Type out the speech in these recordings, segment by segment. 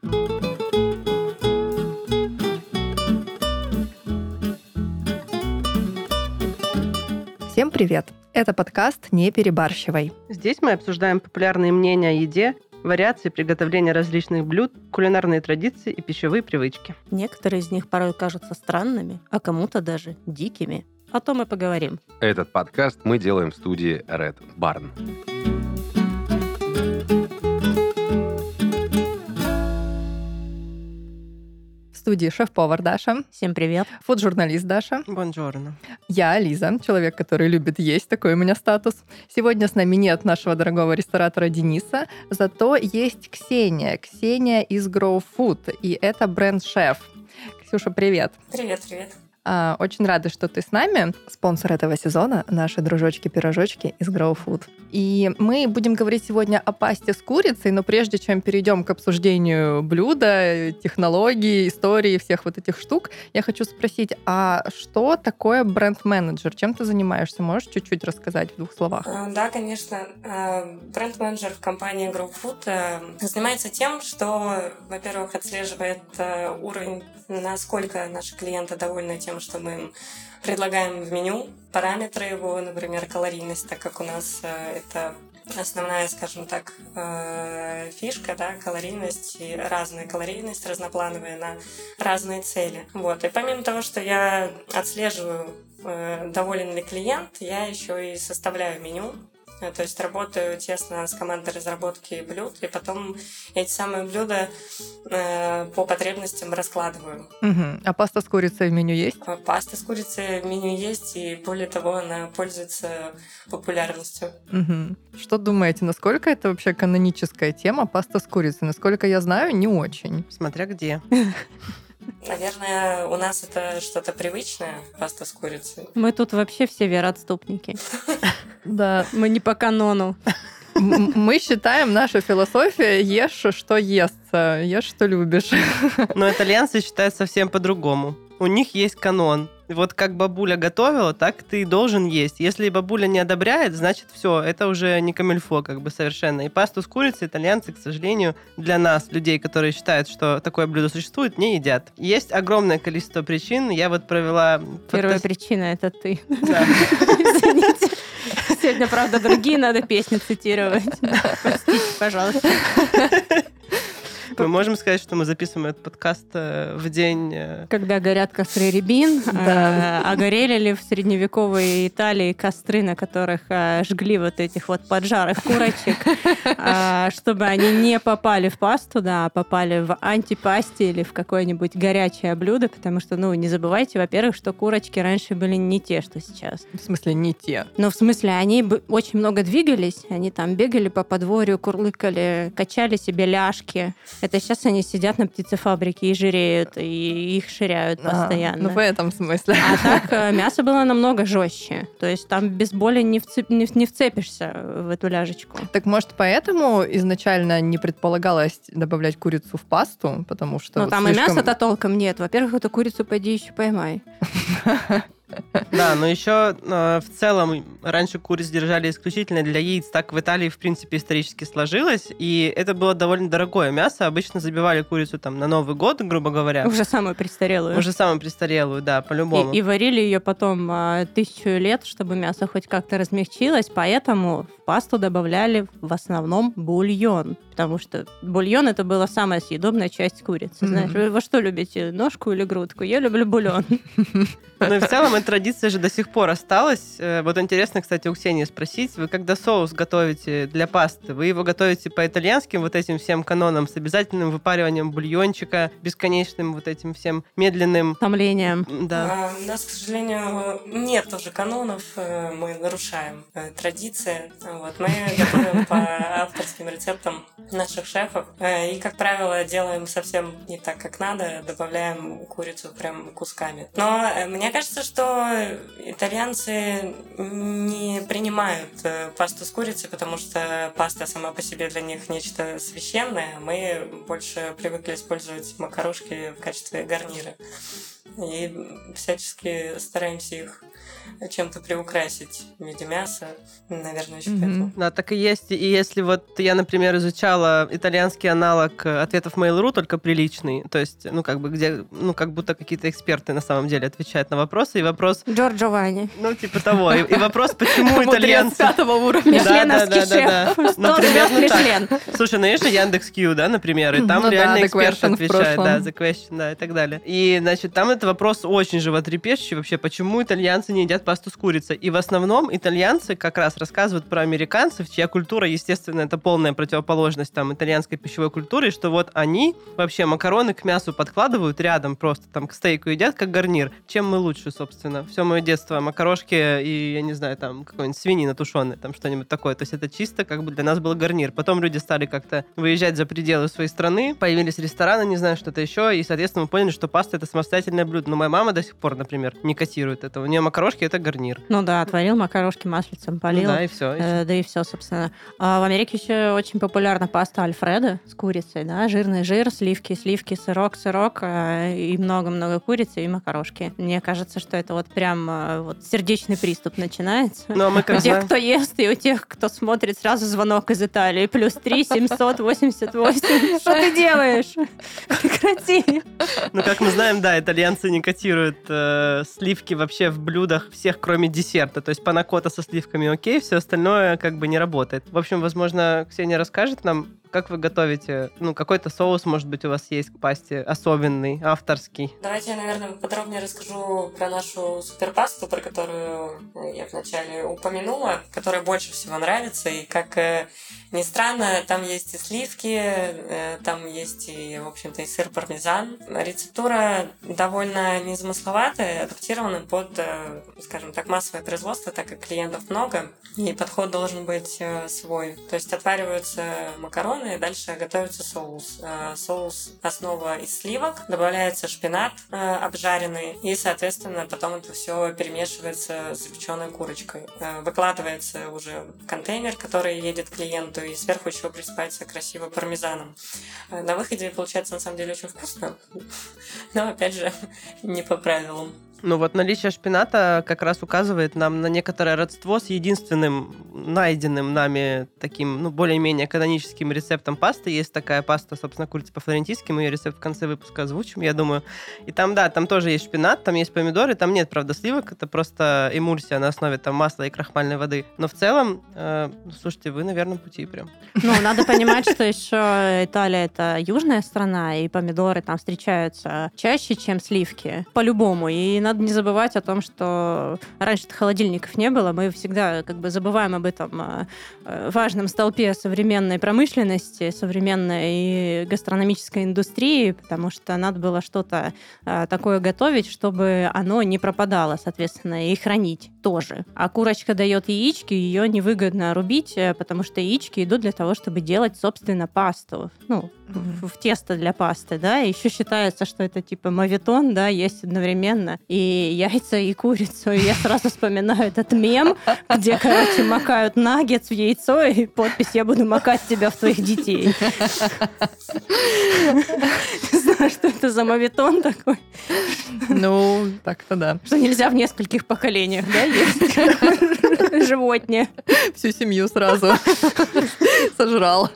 Всем привет! Это подкаст «Не перебарщивай». Здесь мы обсуждаем популярные мнения о еде, вариации приготовления различных блюд, кулинарные традиции и пищевые привычки. Некоторые из них порой кажутся странными, а кому-то даже дикими. О том и поговорим. Этот подкаст мы делаем в студии Red Barn. Студии шеф-повар Даша. Всем привет. Фуд-журналист Даша. Бонжорно. Я Лиза, человек, который любит есть, такой у меня статус. Сегодня с нами нет нашего дорогого ресторатора Дениса, зато есть Ксения. Ксения из Grow Food, и это бренд-шеф. Ксюша, привет. Привет, привет. А, очень рада, что ты с нами. Спонсор этого сезона — наши дружочки-пирожочки из Grow Food. И мы будем говорить сегодня о пасте с курицей, но прежде чем перейдем к обсуждению блюда, технологий, истории, всех вот этих штук, я хочу спросить, а что такое бренд-менеджер? Чем ты занимаешься? Можешь чуть-чуть рассказать в двух словах? А, да, конечно. А, бренд-менеджер в компании Grow Food э, занимается тем, что, во-первых, отслеживает э, уровень, насколько наши клиенты довольны тем, что мы им предлагаем в меню, параметры его, например, калорийность, так как у нас э, это основная, скажем так, э, фишка, да, калорийность и разная калорийность, разноплановая на разные цели. Вот. И помимо того, что я отслеживаю, э, доволен ли клиент, я еще и составляю меню, то есть работаю тесно с командой разработки блюд, и потом эти самые блюда э, по потребностям раскладываю. Угу. А паста с курицей в меню есть? А паста с курицей в меню есть, и более того, она пользуется популярностью. Угу. Что думаете, насколько это вообще каноническая тема паста с курицей? Насколько я знаю, не очень. Смотря где. Наверное, у нас это что-то привычное, паста с курицей. Мы тут вообще все вероотступники. Да. Мы не по канону. Мы считаем, наша философия ешь, что естся, ешь, что любишь. Но итальянцы считают совсем по-другому. У них есть канон. Вот как бабуля готовила, так ты должен есть. Если бабуля не одобряет, значит все, это уже не камильфо как бы совершенно. И пасту с курицей итальянцы, к сожалению, для нас, людей, которые считают, что такое блюдо существует, не едят. Есть огромное количество причин. Я вот провела... Первая фото... причина — это ты. Да. Извините. Сегодня, правда, другие надо песни цитировать. Простите, пожалуйста. Мы можем сказать, что мы записываем этот подкаст э, в день... Э, Когда горят костры рябин. Да. А горели ли в средневековой Италии костры, на которых э, жгли вот этих вот поджарых курочек, чтобы они не попали в пасту, да, а попали в антипасти или в какое-нибудь горячее блюдо, потому что, ну, не забывайте, во-первых, что курочки раньше были не те, что сейчас. В смысле, не те? Ну, в смысле, они очень много двигались, они там бегали по подворью, курлыкали, качали себе ляжки. Это сейчас они сидят на птицефабрике и жиреют, и их ширяют а, постоянно. ну, в этом смысле. А так э, мясо было намного жестче. То есть там без боли не, вцеп, не, не вцепишься в эту ляжечку. Так может поэтому изначально не предполагалось добавлять курицу в пасту, потому что... Ну там слишком... и мяса-то толком нет. Во-первых, эту курицу пойди еще поймай. Да, но еще э, в целом раньше куриц держали исключительно для яиц. Так в Италии, в принципе, исторически сложилось. И это было довольно дорогое мясо. Обычно забивали курицу там на Новый год, грубо говоря. Уже самую престарелую. Уже самую престарелую, да, по-любому. И, и варили ее потом э, тысячу лет, чтобы мясо хоть как-то размягчилось. Поэтому пасту добавляли в основном бульон. Потому что бульон это была самая съедобная часть курицы. Mm-hmm. Знаешь, вы во что любите, ножку или грудку? Я люблю бульон. Ну и в целом эта традиция же до сих пор осталась. Э, вот интересно, кстати, у Ксении спросить, вы когда соус готовите для пасты, вы его готовите по итальянским вот этим всем канонам с обязательным выпариванием бульончика, бесконечным вот этим всем медленным... Томлением. Да. А, у нас, к сожалению, нет тоже канонов, э, мы нарушаем э, традиции. Вот, мы готовим по авторским рецептам наших шефов. И, как правило, делаем совсем не так, как надо, добавляем курицу прям кусками. Но мне мне кажется, что итальянцы не принимают э, пасту с курицей, потому что паста сама по себе для них нечто священное. Мы больше привыкли использовать макарошки в качестве гарнира. и всячески стараемся их чем-то приукрасить в виде мяса. Наверное, еще. Поэтому. Да, так и есть. И если вот я, например, изучала итальянский аналог э, ответов Mail.ru, только приличный, то есть, ну, как бы, где, ну, как будто какие-то эксперты на самом деле отвечают на вопросы, и вопрос, Джорджо Вани. ну, типа того, и, и вопрос, почему итальянцы... пятого уровня. Да, да, да, да, да. Ну так. Слушай, ну есть же Яндекс.Кью, да, например, и там Ну реально эксперт отвечает, да. The Question, да, и так далее. И, значит, там это вопрос очень животрепещущий вообще, почему итальянцы не едят пасту с курицей. И в основном итальянцы как раз рассказывают про американцев, чья культура, естественно, это полная противоположность там итальянской пищевой культуре, что вот они вообще макароны к мясу подкладывают рядом просто там к стейку едят как гарнир. Чем мы лучше, собственно? Все мое детство макарошки и, я не знаю, там какой-нибудь свинина тушеная, там что-нибудь такое. То есть это чисто как бы для нас был гарнир. Потом люди стали как-то выезжать за пределы своей страны, появились рестораны, не знаю, что-то еще, и, соответственно, мы поняли, что паста это самостоятельное блюдо. Но моя мама до сих пор, например, не котирует это. У нее макарошки это гарнир. Ну да, отварил макарошки маслицем, Ну полил. да, и все. Э, Да и все, собственно. А в Америке еще очень популярна паста Альфреда с курицей, да, жирный жир, сливки, сливки, сырок, сырок, э, и много-много курицы и макарошки. Мне кажется, что это вот прям э, вот сердечный приступ начинается. Ну, а мы У как тех, знаем- кто ест, и у тех, кто смотрит, сразу звонок из Италии. Плюс 3 788. Что ты делаешь? Прекрати. Ну, как мы знаем, да, итальянцы не котируют э, сливки вообще в блюдах всех, кроме десерта. То есть панакота со сливками окей, все остальное как бы не работает. В общем, возможно, Ксения расскажет нам, как вы готовите, ну, какой-то соус, может быть, у вас есть к пасте особенный, авторский. Давайте я, наверное, подробнее расскажу про нашу суперпасту, про которую я вначале упомянула, которая больше всего нравится. И как э, ни странно, там есть и сливки, э, там есть и, в общем-то, и сыр пармезан. Рецептура довольно незамысловатая, адаптирована под, э, скажем так, массовое производство, так как клиентов много, и подход должен быть свой. То есть отвариваются макароны, и дальше готовится соус. Э, Соус основа из сливок, добавляется шпинат э, обжаренный, и, соответственно, потом это все перемешивается с запеченной курочкой. Э, Выкладывается уже контейнер, который едет клиенту, и сверху еще присыпается красиво пармезаном. На выходе получается на самом деле очень вкусно, но опять же не по правилам. Ну вот наличие шпината как раз указывает нам на некоторое родство с единственным найденным нами таким, ну, более-менее каноническим рецептом пасты. Есть такая паста, собственно, курица по-флорентийски. Мы ее рецепт в конце выпуска озвучим, я думаю. И там, да, там тоже есть шпинат, там есть помидоры, там нет, правда, сливок. Это просто эмульсия на основе там масла и крахмальной воды. Но в целом, э, слушайте, вы на верном пути прям. Ну, надо понимать, что еще Италия это южная страна, и помидоры там встречаются чаще, чем сливки. По-любому. И надо не забывать о том, что раньше холодильников не было, мы всегда как бы забываем об этом э, э, важном столпе современной промышленности, современной гастрономической индустрии, потому что надо было что-то э, такое готовить, чтобы оно не пропадало, соответственно, и хранить тоже. А курочка дает яички, ее невыгодно рубить, потому что яички идут для того, чтобы делать, собственно, пасту. Ну, в, в тесто для пасты, да. Еще считается, что это типа мавитон, да, есть одновременно и яйца, и курицу. И я сразу вспоминаю этот мем, где, короче, макают наггетс в яйцо, и подпись «Я буду макать тебя в твоих детей». Не знаю, что это за мавитон такой, Ну, так-то да. что нельзя в нескольких поколениях, да, есть животные. Всю семью сразу сожрал.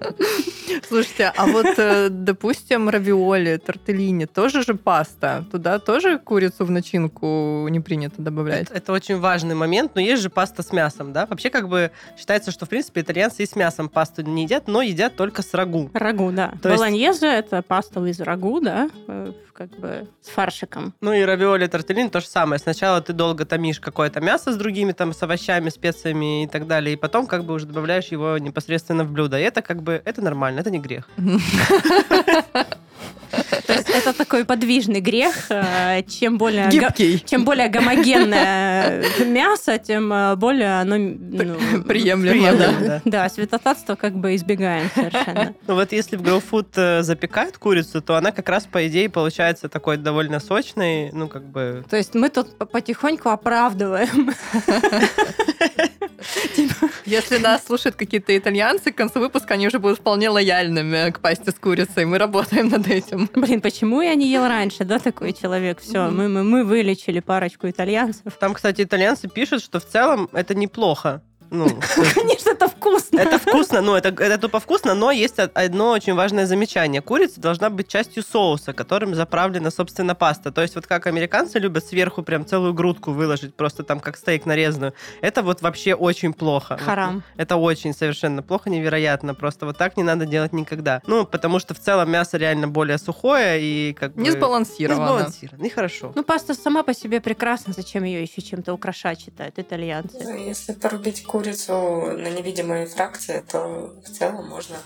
Слушайте, а вот, допустим, равиоли, тортеллини, тоже же паста. Туда тоже курицу в начинку не принято добавлять? Это, это очень важный момент, но есть же паста с мясом, да? Вообще как бы считается, что, в принципе, итальянцы и с мясом пасту не едят, но едят только с рагу. Рагу, да. То есть- Болоньезе — это паста из рагу, да, э, как бы с фаршиком. Ну и равиоли, тортеллини то же самое. Сначала ты долго томишь какое-то мясо с другими там, с овощами, специями и так далее, и потом как бы уже добавляешь его непосредственно в блюдо. И это как бы, это нормально, это не грех. То есть это такой подвижный грех. э, Чем более... Гибкий. Чем более гомогенное мясо, тем э, более оно... ну, Приемлемо, да. Приемлемо, да. Да, святотатство как бы избегаем совершенно. Ну вот если в GrowFood э, запекают курицу, то она как раз, по идее, получается такой довольно сочной, ну как бы... То есть мы тут по- потихоньку оправдываем Если нас слушают какие-то итальянцы, к концу выпуска они уже будут вполне лояльными к пасте с курицей. Мы работаем над этим. Блин, почему я не ел раньше, да, такой человек? Все, мы, мы, мы вылечили парочку итальянцев. Там, кстати, итальянцы пишут, что в целом это неплохо. Ну, Конечно, это вкусно. Это вкусно, но это, это тупо вкусно, но есть одно очень важное замечание. Курица должна быть частью соуса, которым заправлена, собственно, паста. То есть вот как американцы любят сверху прям целую грудку выложить, просто там как стейк нарезанную. Это вот вообще очень плохо. Харам. Это очень совершенно плохо, невероятно. Просто вот так не надо делать никогда. Ну, потому что в целом мясо реально более сухое и как бы... Не сбалансировано. Не сбалансировано. Нехорошо. Ну, паста сама по себе прекрасна. Зачем ее еще чем-то украшать, считают итальянцы? Ну, если порубить курицу курицу на невидимые фракции, то в целом можно,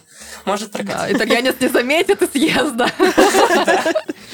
может прокатить. Да, итальянец не заметит и съест, да.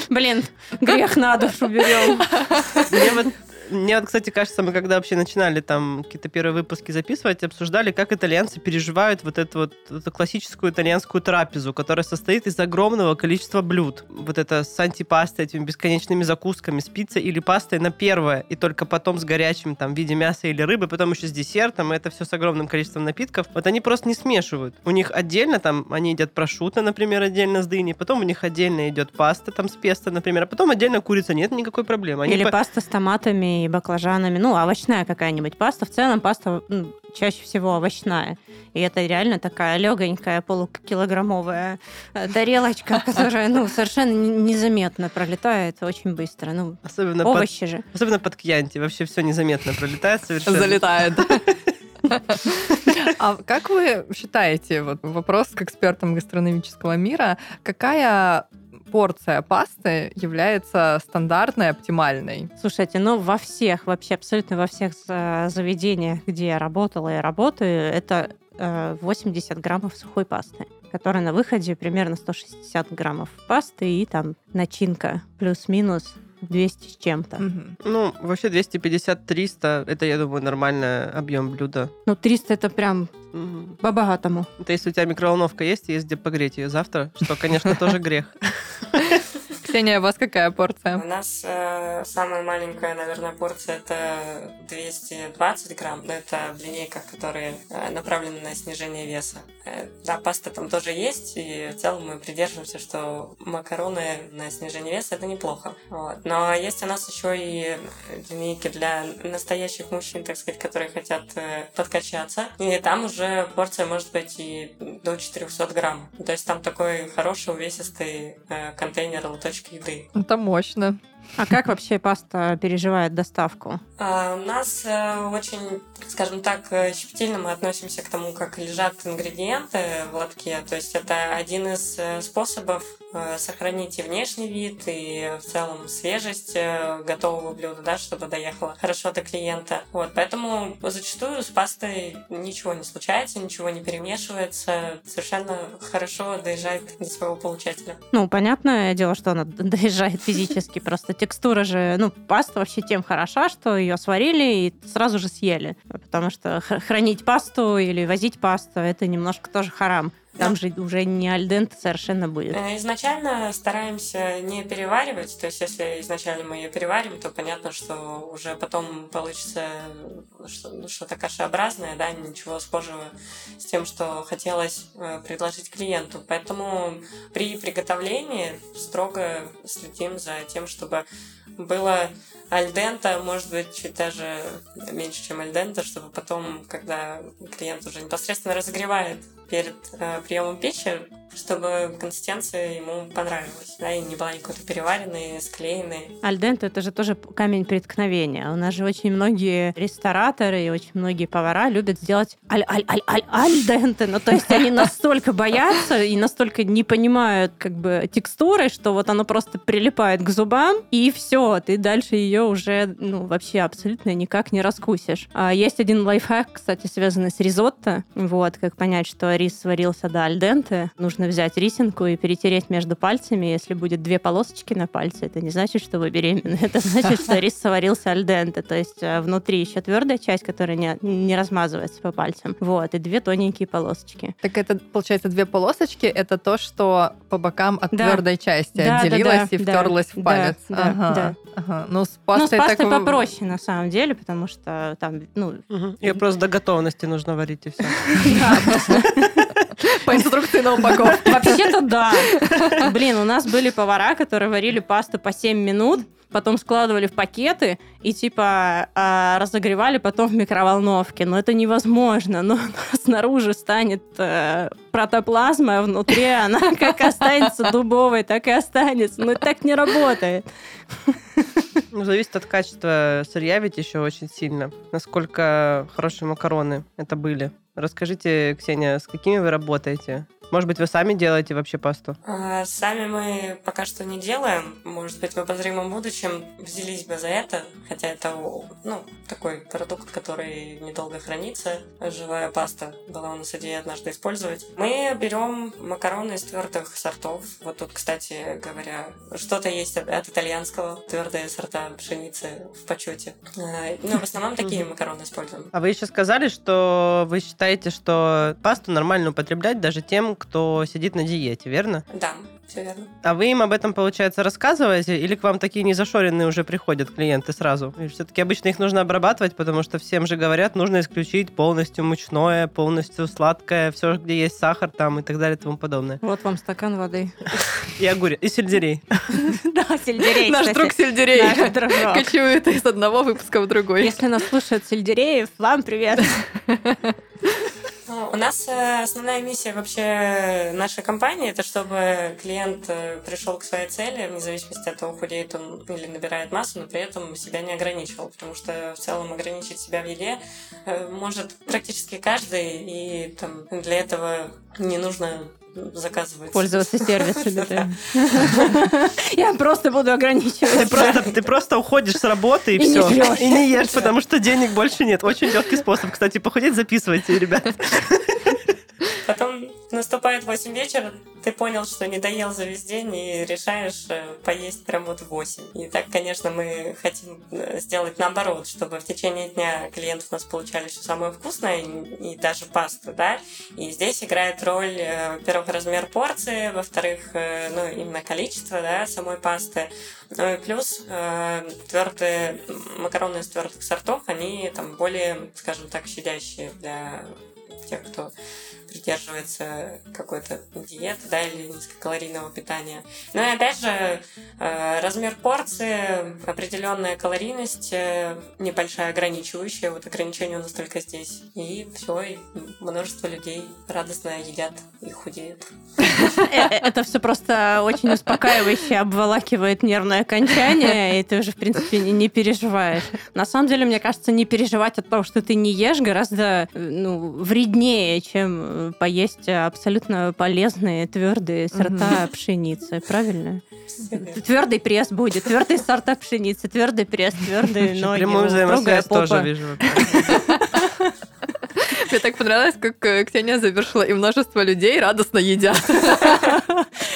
Блин, грех на душу берем. Мне вот кстати, кажется, мы когда вообще начинали там какие-то первые выпуски записывать, обсуждали, как итальянцы переживают вот эту вот эту классическую итальянскую трапезу, которая состоит из огромного количества блюд. Вот это с антипастой, этими бесконечными закусками, с пиццей или пастой на первое, и только потом с горячим там в виде мяса или рыбы, потом еще с десертом, и это все с огромным количеством напитков. Вот они просто не смешивают. У них отдельно там, они едят прошутто, например, отдельно с дыней, потом у них отдельно идет паста там с песто, например, а потом отдельно курица, нет никакой проблемы. Они или по... паста с томатами и баклажанами. Ну, овощная какая-нибудь паста. В целом паста ну, чаще всего овощная. И это реально такая легонькая полукилограммовая э, тарелочка, которая ну, совершенно незаметно пролетает очень быстро. Ну, особенно овощи под, же. Особенно под кьянти. Вообще все незаметно пролетает совершенно. Залетает. А как вы считаете, вот вопрос к экспертам гастрономического мира, какая порция пасты является стандартной, оптимальной? Слушайте, ну во всех, вообще абсолютно во всех заведениях, где я работала и работаю, это 80 э, граммов сухой пасты, которая на выходе примерно 160 граммов пасты и там начинка плюс-минус 200 с чем-то. Угу. Ну, вообще 250-300, это, я думаю, нормальный объем блюда. Ну, 300 это прям угу. по-богатому. Это если у тебя микроволновка есть, есть где погреть ее завтра, что, конечно, тоже грех. Ксения, у вас какая порция? У нас э, самая маленькая, наверное, порция это 220 грамм, но это в линейках, которые э, направлены на снижение веса. Э, да, паста там тоже есть, и в целом мы придерживаемся, что макароны на снижение веса это неплохо. Вот. Но есть у нас еще и линейки для настоящих мужчин, так сказать, которые хотят э, подкачаться. И там уже порция может быть и до 400 грамм. То есть там такой хороший увесистый э, контейнер лоточек еды. Это мощно. А как вообще паста переживает доставку? А, у нас э, очень, скажем так, э, щепетильно мы относимся к тому, как лежат ингредиенты в лотке. То есть это один из э, способов сохранить и внешний вид, и в целом свежесть готового блюда, да, чтобы доехало хорошо до клиента. Вот, поэтому зачастую с пастой ничего не случается, ничего не перемешивается, совершенно хорошо доезжает до своего получателя. Ну, понятное дело, что она доезжает физически, просто текстура же, ну, паста вообще тем хороша, что ее сварили и сразу же съели. Потому что хранить пасту или возить пасту, это немножко тоже харам. Там же уже не альдент совершенно будет. Э, изначально стараемся не переваривать. То есть, если изначально мы ее переварим, то понятно, что уже потом получится ну, что-то кашеобразное, да, ничего схожего с тем, что хотелось э, предложить клиенту. Поэтому при приготовлении строго следим за тем, чтобы было альдента, может быть, чуть даже меньше, чем альдента, чтобы потом, когда клиент уже непосредственно разогревает перед э, приемом пищи, чтобы консистенция ему понравилась, да, и не была какой-то переваренной, склеенной. Альдент это же тоже камень преткновения. У нас же очень многие рестораторы и очень многие повара любят сделать аль-аль-аль-аль-альденте. Ну, то есть они настолько боятся и настолько не понимают как бы текстуры, что вот оно просто прилипает к зубам, и все, ты дальше ее уже ну, вообще абсолютно никак не раскусишь. А есть один лайфхак, кстати, связанный с ризотто. Вот, как понять, что рис сварился до альденте. Нужно можно взять рисинку и перетереть между пальцами. Если будет две полосочки на пальце, это не значит, что вы беременны. Это значит, что рис сварился альденте. То есть э, внутри еще твердая часть, которая не, не размазывается по пальцам. Вот, и две тоненькие полосочки. Так это, получается, две полосочки, это то, что по бокам от Да. твердой части Да, да, отделилось да, и да, втерлось в да, палец. да, ага, да. ага. Ну, с Ну, с пастой, пастой так... попроще, на самом деле, потому что там, ну, Мгм. Ее просто до готовности нужно варить и все. инструкции на упаковке. Вообще-то да. Блин, у нас были повара, которые варили пасту по 7 минут, потом складывали в пакеты и типа а, разогревали потом в микроволновке. Но это невозможно. Но снаружи станет э, протоплазма, а внутри она как останется дубовой, так и останется. Но это так не работает. Ну, зависит от качества сырья ведь еще очень сильно. Насколько хорошие макароны это были. Расскажите, Ксения, с какими вы работаете? Может быть, вы сами делаете вообще пасту? А, Сами мы пока что не делаем. Может быть, в обозримом будущем взялись бы за это. Хотя это ну, такой продукт, который недолго хранится. Живая паста была у нас идея однажды использовать. Мы берем макароны из твердых сортов. Вот тут, кстати говоря, что-то есть от, от итальянского. Твердые сорта пшеницы в почете. А, Ну, в основном такие макароны используем. А вы еще сказали, что вы считаете, что пасту нормально употреблять даже тем, кто сидит на диете, верно? Да, все верно. А вы им об этом, получается, рассказываете? Или к вам такие незашоренные уже приходят клиенты сразу? все-таки обычно их нужно обрабатывать, потому что всем же говорят, нужно исключить полностью мучное, полностью сладкое, все, где есть сахар там и так далее и тому подобное. Вот вам стакан воды. И огурец, и сельдерей. Да, сельдерей, Наш друг Сельдерей кочует из одного выпуска в другой. Если нас слушает Сельдереев, вам привет. У нас э, основная миссия вообще нашей компании это чтобы клиент э, пришел к своей цели, вне зависимости от того, худеет он или набирает массу, но при этом себя не ограничивал. Потому что в целом ограничить себя в еде э, может практически каждый, и там, для этого не нужно заказывать. Пользоваться сервисами. да. Я просто буду Ты ограничивать. просто, ты просто уходишь с работы и, все. И не ешь, потому что денег больше нет. Очень легкий способ. Кстати, похудеть записывайте, ребят. Потом наступает 8 вечера, ты понял, что не доел за весь день и решаешь э, поесть прям вот в 8. И так, конечно, мы хотим э, сделать наоборот, чтобы в течение дня клиенты у нас получали все самое вкусное и, даже пасту, да. И здесь играет роль, э, во-первых, размер порции, во-вторых, ну, именно количество, да, самой пасты. Ну и плюс твердые макароны из твердых сортов, они там более, скажем так, щадящие для тех, кто придерживается какой-то диеты, да, или низкокалорийного питания. Ну и опять же, э, размер порции, определенная калорийность, э, небольшая ограничивающая, вот ограничение у нас только здесь. И все, и множество людей радостно едят и худеют. Это все просто очень успокаивающе обволакивает нервное окончание, и ты уже, в принципе, не, переживаешь. На самом деле, мне кажется, не переживать от того, что ты не ешь, гораздо э, ну, вреднее, чем поесть абсолютно полезные твердые сорта пшеницы. Правильно? Твердый пресс будет, твердые сорта пшеницы, твердый пресс, твердые ноги, Прямую взаимосвязь тоже вижу. Мне так понравилось, как э, Ксения завершила, и множество людей радостно едят.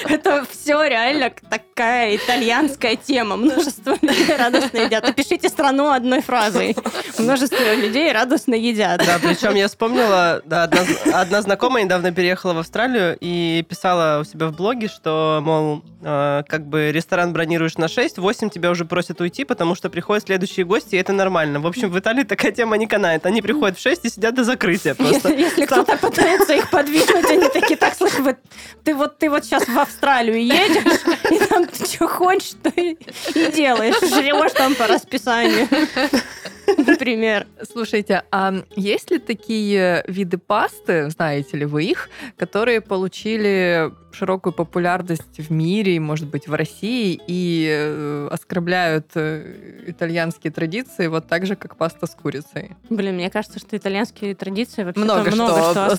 Это все реально такая итальянская тема. Множество людей радостно едят. Опишите страну одной фразой. Множество людей радостно едят. Да, причем я вспомнила, да, одна, одна знакомая недавно переехала в Австралию и писала у себя в блоге, что, мол, э, как бы ресторан бронируешь на 6, 8 тебя уже просят уйти, потому что приходят следующие гости, и это нормально. В общем, в Италии такая тема не канает. Они приходят в 6 и сидят до закрытия просто. Если, если кто-то пытается их подвинуть, они такие, так, слушай, вот ты вот ты вот сейчас в Австралию едешь, и там ты что хочешь, то и, и делаешь. Жрешь там по расписанию. Например. Слушайте, а есть ли такие виды пасты, знаете ли вы их, которые получили широкую популярность в мире, может быть, в России, и э, оскорбляют э, итальянские традиции вот так же, как паста с курицей? Блин, мне кажется, что итальянские традиции вообще Много много, что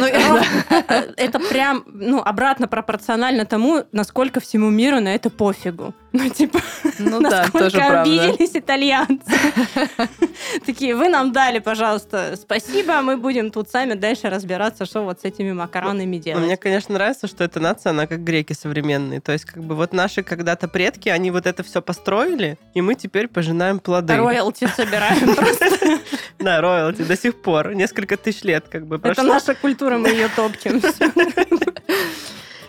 Но, э, Это прям ну, обратно пропорционально тому, насколько всему миру на это пофигу. Ну, типа, Ну да, насколько тоже правда. обиделись итальянцы. Такие, вы нам дали, пожалуйста, спасибо, а мы будем тут сами дальше разбираться, что вот с этими макаронами Но делать. Мне, конечно, нравится, что эта нация, она как греки современные. То есть, как бы вот наши когда-то предки, они вот это все построили, и мы теперь пожинаем плоды. Роялти собираем просто. Да, роялти до сих пор. Несколько тысяч лет как бы Это прошло. наша культура, мы ее топчем.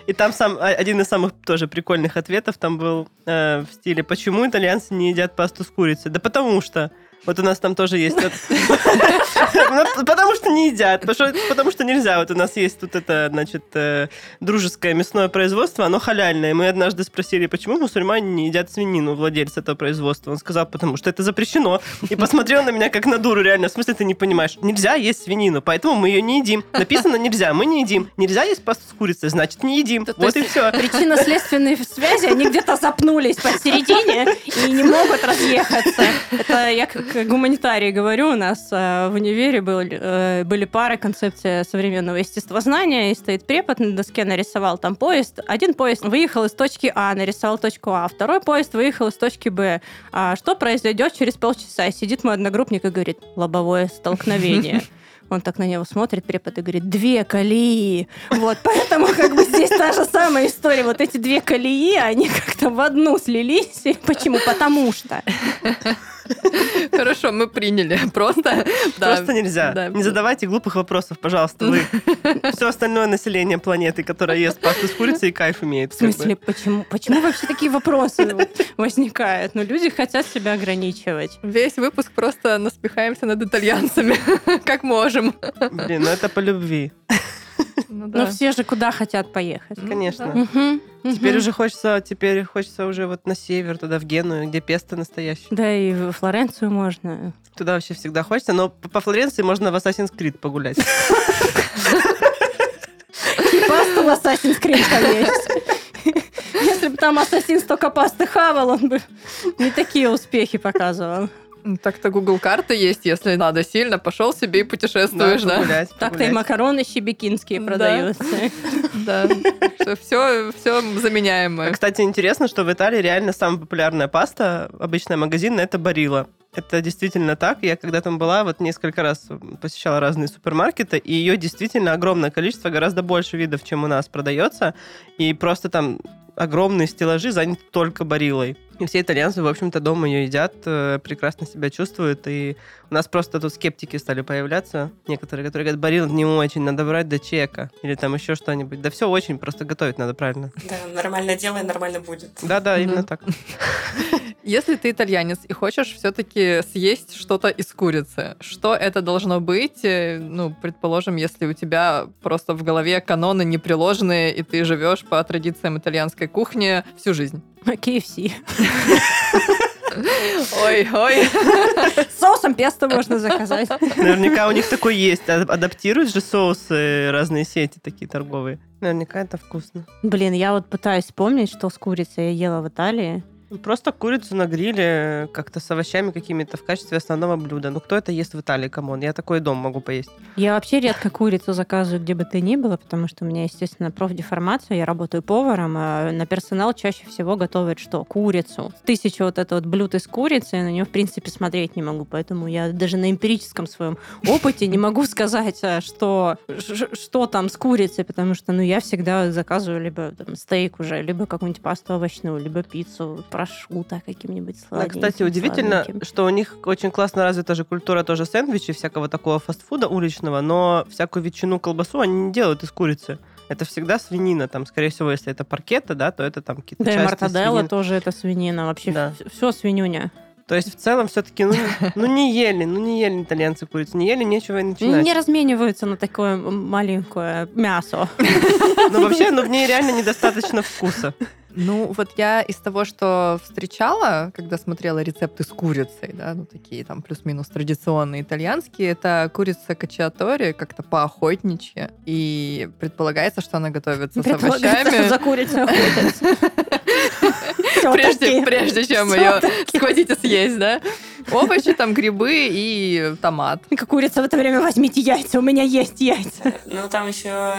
И там сам а, один из самых тоже прикольных ответов там был э, в стиле «Почему итальянцы не едят пасту с курицей?» Да потому что. Вот у нас там тоже есть... Потому что не едят. Потому что- нельзя. Вот у нас есть тут это, значит, э, дружеское мясное производство, оно халяльное. Мы однажды спросили, почему мусульмане не едят свинину, владельца этого производства. Он сказал, потому что это запрещено. И посмотрел на меня как на дуру, реально. В смысле, ты не понимаешь? Нельзя есть свинину, поэтому мы ее не едим. Написано нельзя, мы не едим. Нельзя есть пасту с курицей, значит, не едим. То Вот и все. Причинно-следственные связи, они где-то запнулись посередине и не могут разъехаться. Это я как гуманитарий говорю, у нас э, в универе был, э, были пары концепция современного естествознания, и стоит препод на доске нарисовал там поезд. Один поезд выехал из точки А, нарисовал точку А, второй поезд выехал из точки Б. А что произойдет через полчаса? И сидит мой одногруппник и говорит, лобовое столкновение. Он так на него смотрит, препод, и говорит, две колеи. Вот, поэтому как бы здесь та же самая история. Вот эти две колеи, они как-то в одну слились. Почему? Потому что. Хорошо, мы приняли. Просто. Просто нельзя. Не задавайте глупых вопросов, пожалуйста, вы. Все остальное население планеты, которое ест пасту с курицей и кайф имеет. В смысле, почему, почему вообще такие вопросы возникают? Ну, люди хотят себя ограничивать. Весь выпуск просто наспихаемся над итальянцами, как можем. Блин, ну это по любви. Ну Но да. все же куда хотят поехать? Ну Конечно. да. Мгм, Теперь мгм. уже хочется, теперь хочется уже вот на север, туда в Геную, где песто настоящее. Да, и в Флоренцию можно. Туда вообще всегда хочется, но по по Флоренции можно в Assassin's Creed погулять. И пасту в Assassin's Creed поесть. Если бы там ассасин столько пасты хавал, он бы не такие успехи показывал. Так-то Google карты есть, если надо сильно, пошел себе и путешествуешь, да? погулять, Так-то и макароны щебекинские Да. продаются. Да. Все, все А, заменяемое. Кстати, интересно, что в Италии реально самая популярная паста, обычная магазинная, это Барилла. Это действительно так. Я когда там была, вот несколько раз посещала разные супермаркеты, и ее действительно огромное количество, гораздо больше видов, чем у нас продается. И просто там огромные стеллажи заняты только барилой. И все итальянцы, в общем-то, дома ее едят, э, прекрасно себя чувствуют. И у нас просто тут скептики стали появляться. Некоторые, которые говорят, барил не очень, надо брать до чека. Или там еще что-нибудь. Да все очень, просто готовить надо правильно. Да, нормально делай, нормально будет. Да-да, именно так. Если ты итальянец и хочешь все-таки съесть что-то из курицы, что это должно быть? Э, Ну, предположим, если у тебя просто в голове каноны не приложенные, и ты живешь по традициям итальянской кухни всю жизнь. KFC. Ой, ой. Соусом песто можно заказать. Наверняка у них такой есть. А- Адаптируют же соусы разные сети такие торговые. Наверняка это вкусно. Блин, я вот пытаюсь вспомнить, что с курицей я ела в Италии. Просто курицу на гриле как-то с овощами какими-то в качестве основного блюда. Ну, кто это ест в Италии, come on? Я такой дом могу поесть. Я вообще редко курицу заказываю где бы то ни было, потому что у меня, естественно, профдеформация, я работаю поваром, а на персонал чаще всего готовят что? Курицу. Тысяча вот это вот блюд из курицы, я на нее, в принципе, смотреть не могу, поэтому я даже на эмпирическом своем опыте не могу сказать, а, что, что там с курицей, потому что, ну, я всегда заказываю либо там, стейк уже, либо какую-нибудь пасту овощную, либо пиццу, прошутто каким-нибудь Да, сладеньким. кстати, удивительно, сладеньким. что у них очень классно развита же культура тоже сэндвичей, всякого такого фастфуда уличного, но всякую ветчину, колбасу они не делают из курицы. Это всегда свинина, там, скорее всего, если это паркета, да, то это там какие-то Да, и мартаделла свинины. тоже это свинина. Вообще Да. все свинюня. То есть в целом все-таки, ну, ну не ели, ну не ели итальянцы курицу, не ели, нечего и начинать. Не размениваются на такое маленькое мясо. Ну вообще, ну в ней реально недостаточно вкуса. Ну, вот я из того, что встречала, когда смотрела рецепты с курицей, да, ну, такие там плюс-минус традиционные итальянские, это курица качиатори, как-то поохотничья, и предполагается, что она готовится с Предполагается, что овощами. за охотятся. Прежде, прежде чем ее схватить и съесть, да? Овощи, там грибы и томат. Как курица в это время возьмите яйца, у меня есть яйца. Ну, там еще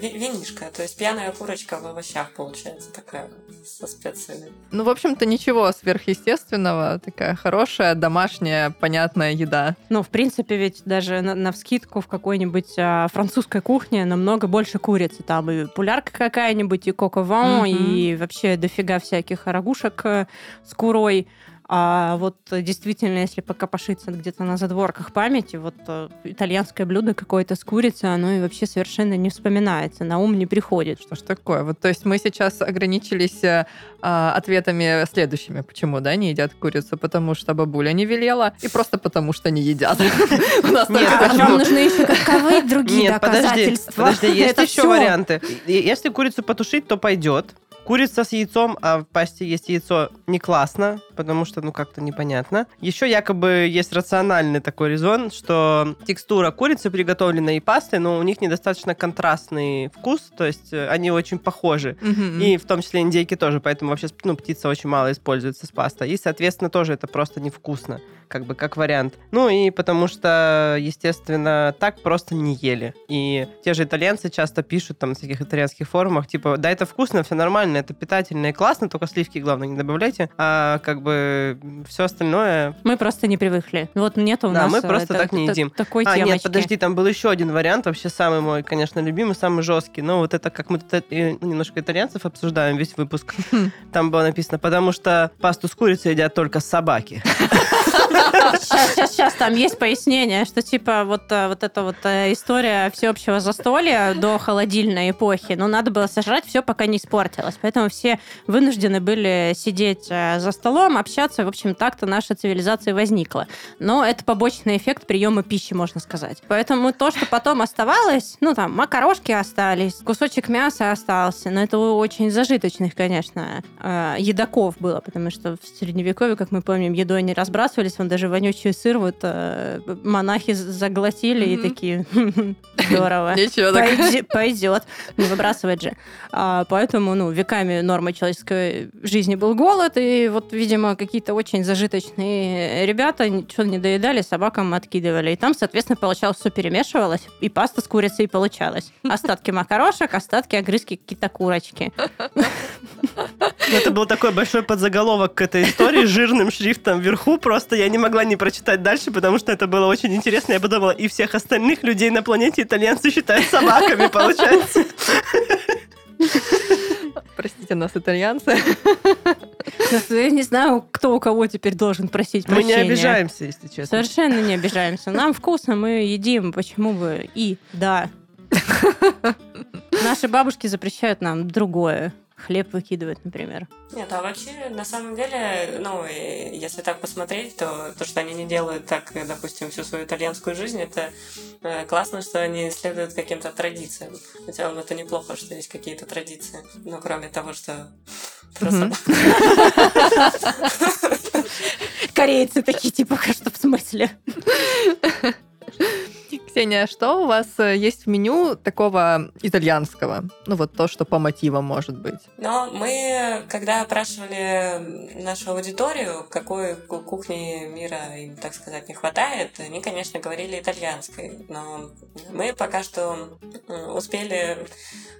винишка, то есть пьяная курочка в овощах получается такая со специями. Ну, в общем-то, ничего сверхъестественного. Такая хорошая, домашняя, понятная еда. Ну, в принципе, ведь даже на, на вскидку в какой-нибудь а, французской кухне намного больше курицы. Там и пулярка какая-нибудь, и кокован, mm-hmm. и вообще дофига всяких рагушек э, с курой. А вот действительно, если пока пошиться где-то на задворках памяти, вот э, итальянское блюдо какое-то с курицей, оно и вообще совершенно не вспоминается, на ум не приходит. Что ж такое? Вот, то есть мы сейчас ограничились э, а, ответами следующими. Почему, да, не едят курицу? Потому что бабуля не велела, и просто потому что не едят. У нас Нет, а вам нужны еще каковые другие доказательства. Подожди, есть еще варианты. Если курицу потушить, то пойдет. Курица с яйцом, а в пасте есть яйцо, не классно, потому что, ну, как-то непонятно. Еще якобы есть рациональный такой резон, что текстура курицы, приготовленной и пасты, но у них недостаточно контрастный вкус, то есть э, они очень похожи. Mm-hmm. И в том числе индейки тоже, поэтому вообще, ну, птица очень мало используется с пастой. И, соответственно, тоже это просто невкусно как бы как вариант. Ну и потому что, естественно, так просто не ели. И те же итальянцы часто пишут там на всяких итальянских форумах, типа, да, это вкусно, все нормально, это питательно и классно, только сливки, главное, не добавляйте. А как бы все остальное... Мы просто не привыкли. Вот нет у да, нас... мы просто это, так не едим. Такой а, темочки. нет, подожди, там был еще один вариант, вообще самый мой, конечно, любимый, самый жесткий. Но вот это как мы тут э, немножко итальянцев обсуждаем весь выпуск. Там было написано, потому что пасту с курицей едят только собаки. Сейчас, сейчас, сейчас, там есть пояснение, что типа вот, э, вот эта вот э, история всеобщего застолья до холодильной эпохи, ну, надо было сожрать все, пока не испортилось. Поэтому все вынуждены были сидеть э, за столом, общаться. В общем, так-то наша цивилизация возникла. Но это побочный эффект приема пищи, можно сказать. Поэтому то, что потом оставалось, ну, там, макарошки остались, кусочек мяса остался, но это очень зажиточных, конечно, едоков было, потому что в Средневековье, как мы помним, едой не разбрасывались, он даже вонючий сыр вот э, монахи заглотили mm-hmm. и такие, здорово. Ничего так. Пойдет. Не выбрасывать же. А, поэтому, ну, веками нормой человеческой жизни был голод, и вот, видимо, какие-то очень зажиточные ребята ничего не доедали, собакам откидывали. И там, соответственно, получалось, все перемешивалось, и паста с курицей получалась. Остатки макарошек, остатки огрызки какие-то курочки. Это был такой большой подзаголовок к этой истории жирным шрифтом вверху. Просто я не могла не прочитать дальше, потому что это было очень интересно. Я подумала, и всех остальных людей на планете итальянцы считают собаками, получается. Простите нас, итальянцы. Я не знаю, кто у кого теперь должен просить прощения. Мы не обижаемся, если честно. Совершенно не обижаемся. Нам вкусно, мы едим, почему бы и да. Наши бабушки запрещают нам другое хлеб выкидывать, например. Нет, а вообще, на самом деле, ну, если так посмотреть, то то, что они не делают так, допустим, всю свою итальянскую жизнь, это э, классно, что они следуют каким-то традициям. В целом, это неплохо, что есть какие-то традиции. Но кроме того, что просто... Корейцы такие, типа, что в смысле? Ксения, что у вас э, есть в меню такого итальянского? Ну, вот то, что по мотивам может быть. Но мы, когда опрашивали нашу аудиторию, какой кухни мира им, так сказать, не хватает, они, конечно, говорили итальянской. Но мы пока что успели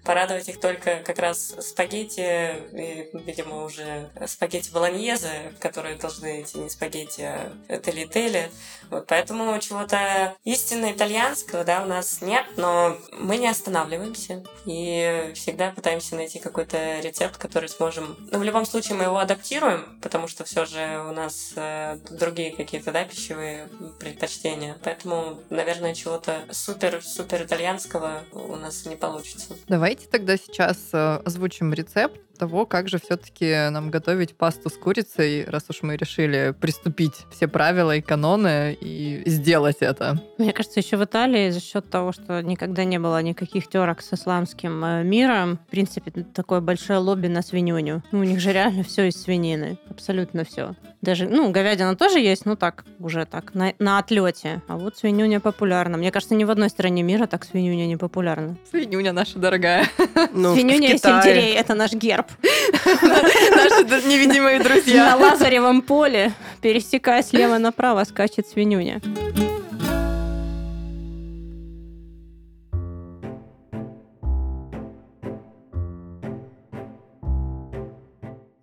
порадовать их только как раз спагетти, и, видимо, уже спагетти болоньезе, которые должны идти не спагетти, а тели-тели. Вот, поэтому чего-то истинно итальянского, да, у нас нет, но мы не останавливаемся и всегда пытаемся найти какой-то рецепт, который сможем... Ну, в любом случае мы его адаптируем, потому что все же у нас э, другие какие-то, да, пищевые предпочтения. Поэтому, наверное, чего-то супер-супер итальянского у нас не получится. Давайте тогда сейчас э, озвучим рецепт того, как же все-таки нам готовить пасту с курицей, раз уж мы решили приступить все правила и каноны и сделать это. Мне кажется, еще в Италии за счет того, что никогда не было никаких терок с исламским э, миром, в принципе, такое большое лобби на свинюню. Ну, у них же реально все из свинины, абсолютно все. Даже, ну, говядина тоже есть, но так, уже так, на, на отлете. А вот свинюня популярна. Мне кажется, ни в одной стране мира так свинюня не популярна. Свинюня наша дорогая. Ну, свинюня и сельдерей — это наш герб. Наши невидимые друзья. На Лазаревом поле пересекая слева направо, скачет свинюня.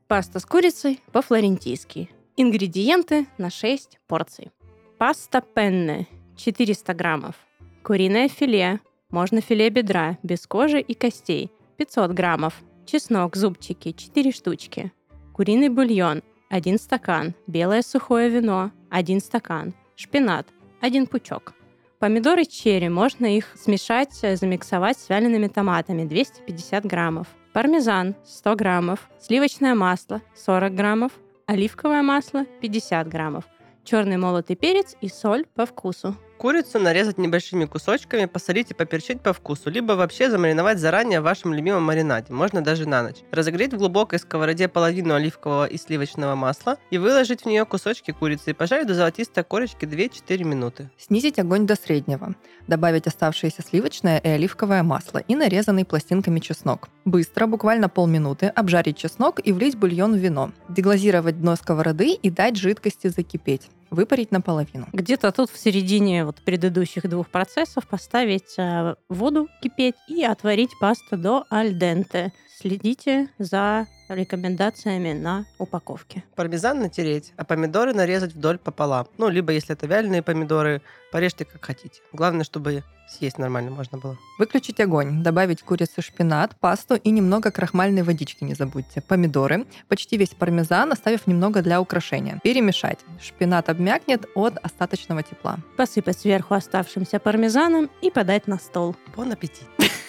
Паста с курицей по-флорентийски. Ингредиенты на 6 порций. Паста пенне 400 граммов. Куриное филе, можно филе бедра, без кожи и костей, 500 граммов. Чеснок, зубчики, 4 штучки. Куриный бульон, 1 стакан. Белое сухое вино, 1 стакан. Шпинат, 1 пучок. Помидоры черри, можно их смешать, замиксовать с вялеными томатами, 250 граммов. Пармезан, 100 граммов. Сливочное масло, 40 граммов. Оливковое масло, 50 граммов черный молотый перец и соль по вкусу. Курицу нарезать небольшими кусочками, посолить и поперчить по вкусу, либо вообще замариновать заранее в вашем любимом маринаде, можно даже на ночь. Разогреть в глубокой сковороде половину оливкового и сливочного масла и выложить в нее кусочки курицы и пожарить до золотистой корочки 2-4 минуты. Снизить огонь до среднего. Добавить оставшееся сливочное и оливковое масло и нарезанный пластинками чеснок. Быстро, буквально полминуты, обжарить чеснок и влить бульон в вино. Деглазировать дно сковороды и дать жидкости закипеть выпарить наполовину. Где-то тут в середине вот предыдущих двух процессов поставить э, воду кипеть и отварить пасту до альденте. Следите за рекомендациями на упаковке. Пармезан натереть, а помидоры нарезать вдоль пополам. Ну, либо, если это вяленые помидоры, порежьте как хотите. Главное, чтобы съесть нормально можно было. Выключить огонь, добавить курицу, шпинат, пасту и немного крахмальной водички не забудьте. Помидоры, почти весь пармезан, оставив немного для украшения. Перемешать. Шпинат обмякнет от остаточного тепла. Посыпать сверху оставшимся пармезаном и подать на стол. Бон аппетит.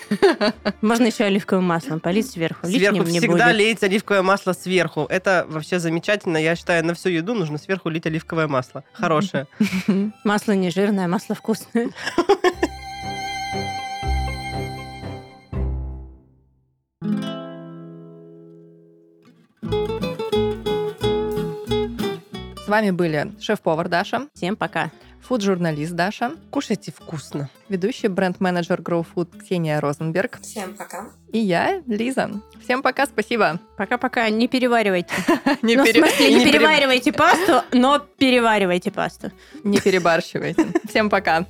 Можно еще оливковым маслом полить сверху. Сверху Лишним всегда лейте оливковое масло сверху. Это вообще замечательно. Я считаю, на всю еду нужно сверху лить оливковое масло. Хорошее. Масло не жирное, масло вкусное. С вами были шеф-повар Даша, Всем пока. Фуд-журналист Даша, Кушайте вкусно. ведущий бренд-менеджер Grow Food Ксения Розенберг Всем пока. и я, Лиза. Всем пока, спасибо. Пока-пока. Не переваривайте. Не, Ну, переваривайте пасту, но переваривайте пасту. не перебарщивайте. Всем пока.